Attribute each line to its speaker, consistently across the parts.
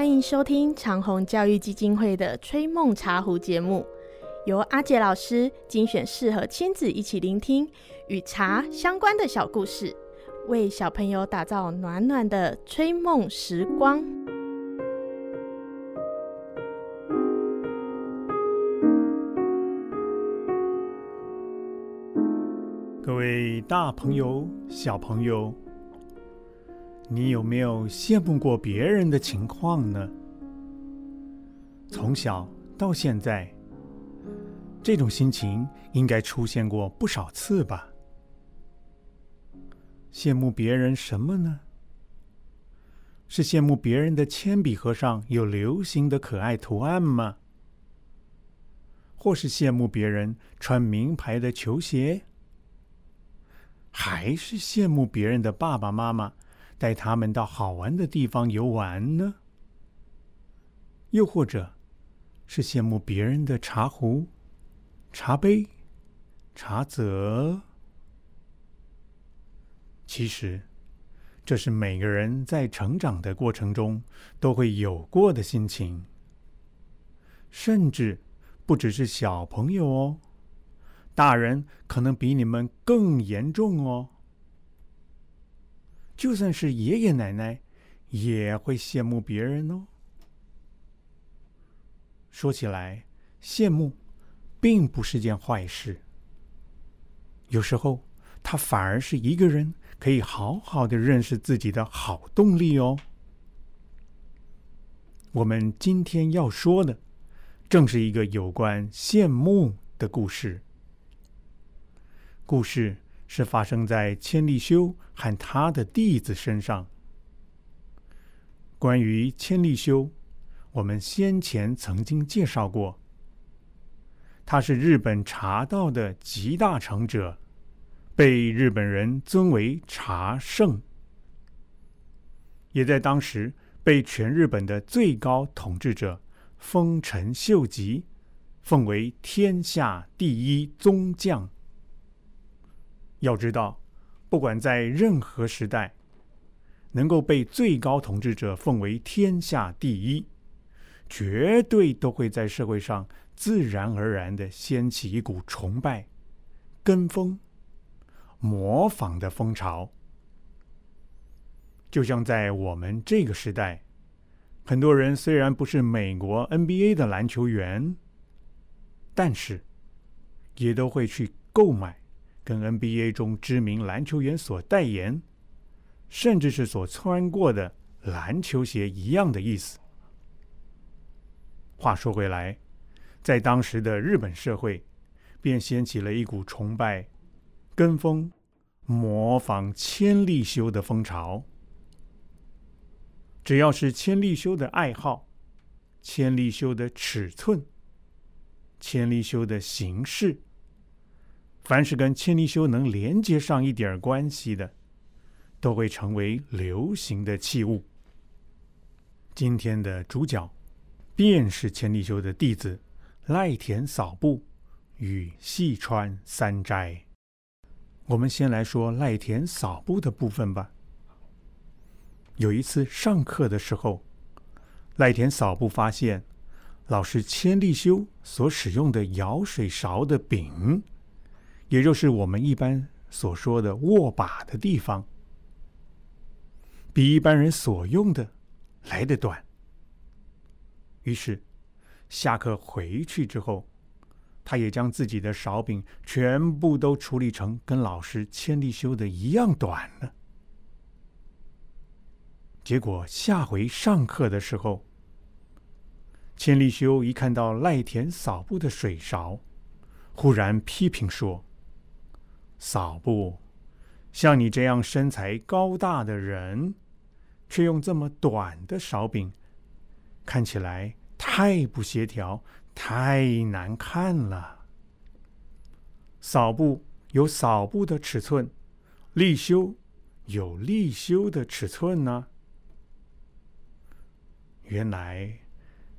Speaker 1: 欢迎收听长虹教育基金会的《吹梦茶壶》节目，由阿杰老师精选适合亲子一起聆听与茶相关的小故事，为小朋友打造暖暖的吹梦时光。
Speaker 2: 各位大朋友、小朋友。你有没有羡慕过别人的情况呢？从小到现在，这种心情应该出现过不少次吧？羡慕别人什么呢？是羡慕别人的铅笔盒上有流行的可爱图案吗？或是羡慕别人穿名牌的球鞋？还是羡慕别人的爸爸妈妈？带他们到好玩的地方游玩呢？又或者，是羡慕别人的茶壶、茶杯、茶则？其实，这是每个人在成长的过程中都会有过的心情，甚至不只是小朋友哦，大人可能比你们更严重哦。就算是爷爷奶奶，也会羡慕别人哦。说起来，羡慕并不是件坏事。有时候，它反而是一个人可以好好的认识自己的好动力哦。我们今天要说的，正是一个有关羡慕的故事。故事。是发生在千利休和他的弟子身上。关于千利休，我们先前曾经介绍过，他是日本茶道的集大成者，被日本人尊为茶圣，也在当时被全日本的最高统治者丰臣秀吉奉为天下第一宗将。要知道，不管在任何时代，能够被最高统治者奉为天下第一，绝对都会在社会上自然而然的掀起一股崇拜、跟风、模仿的风潮。就像在我们这个时代，很多人虽然不是美国 NBA 的篮球员，但是也都会去购买。跟 NBA 中知名篮球员所代言，甚至是所穿过的篮球鞋一样的意思。话说回来，在当时的日本社会，便掀起了一股崇拜、跟风、模仿千利休的风潮。只要是千利休的爱好、千利休的尺寸、千利休的形式。凡是跟千利休能连接上一点关系的，都会成为流行的器物。今天的主角，便是千利休的弟子赖田扫部与细川三斋。我们先来说赖田扫部的部分吧。有一次上课的时候，赖田扫部发现老师千利休所使用的舀水勺的柄。也就是我们一般所说的握把的地方，比一般人所用的来得短。于是下课回去之后，他也将自己的勺柄全部都处理成跟老师千利休的一样短了。结果下回上课的时候，千利休一看到赖田扫布的水勺，忽然批评说。扫布，像你这样身材高大的人，却用这么短的勺柄，看起来太不协调，太难看了。扫布有扫布的尺寸，立修有立修的尺寸呢。原来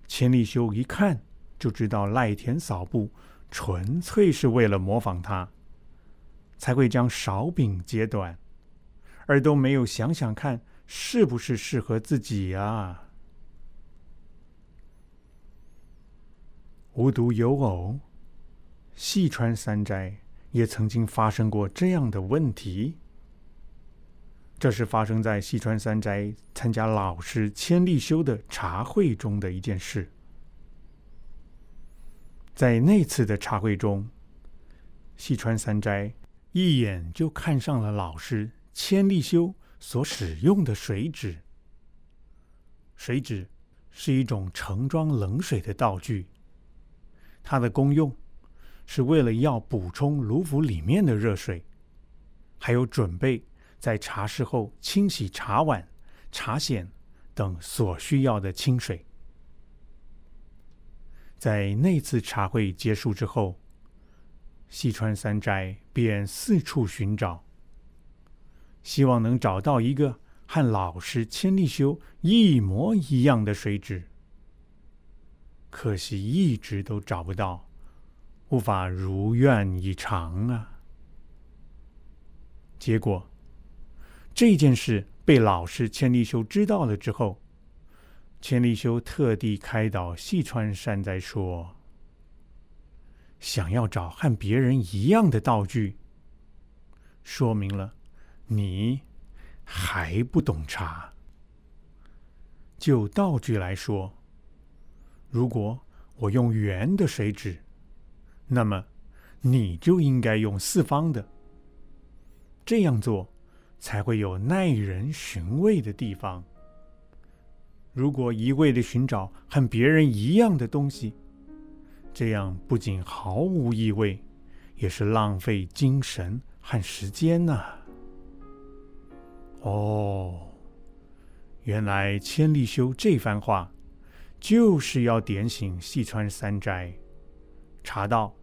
Speaker 2: 千利休一看就知道赖田扫布纯粹是为了模仿他。才会将勺柄截短，而都没有想想看是不是适合自己呀。无独有偶，细川三斋也曾经发生过这样的问题。这是发生在细川三斋参加老师千利休的茶会中的一件事。在那次的茶会中，细川三斋一眼就看上了老师千利休所使用的水纸。水纸是一种盛装冷水的道具，它的功用是为了要补充炉釜里面的热水，还有准备。在茶室后清洗茶碗、茶筅等所需要的清水。在那次茶会结束之后，西川三斋便四处寻找，希望能找到一个和老师千利休一模一样的水纸。可惜一直都找不到，无法如愿以偿啊！结果。这件事被老师千利休知道了之后，千利休特地开导细川山哉说：“想要找和别人一样的道具，说明了你还不懂茶。就道具来说，如果我用圆的水纸，那么你就应该用四方的。这样做。”才会有耐人寻味的地方。如果一味的寻找和别人一样的东西，这样不仅毫无意味，也是浪费精神和时间呐。哦，原来千利休这番话，就是要点醒细川三斋，茶道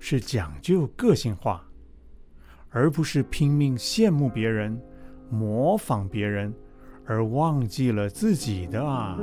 Speaker 2: 是讲究个性化。而不是拼命羡慕别人、模仿别人，而忘记了自己的啊。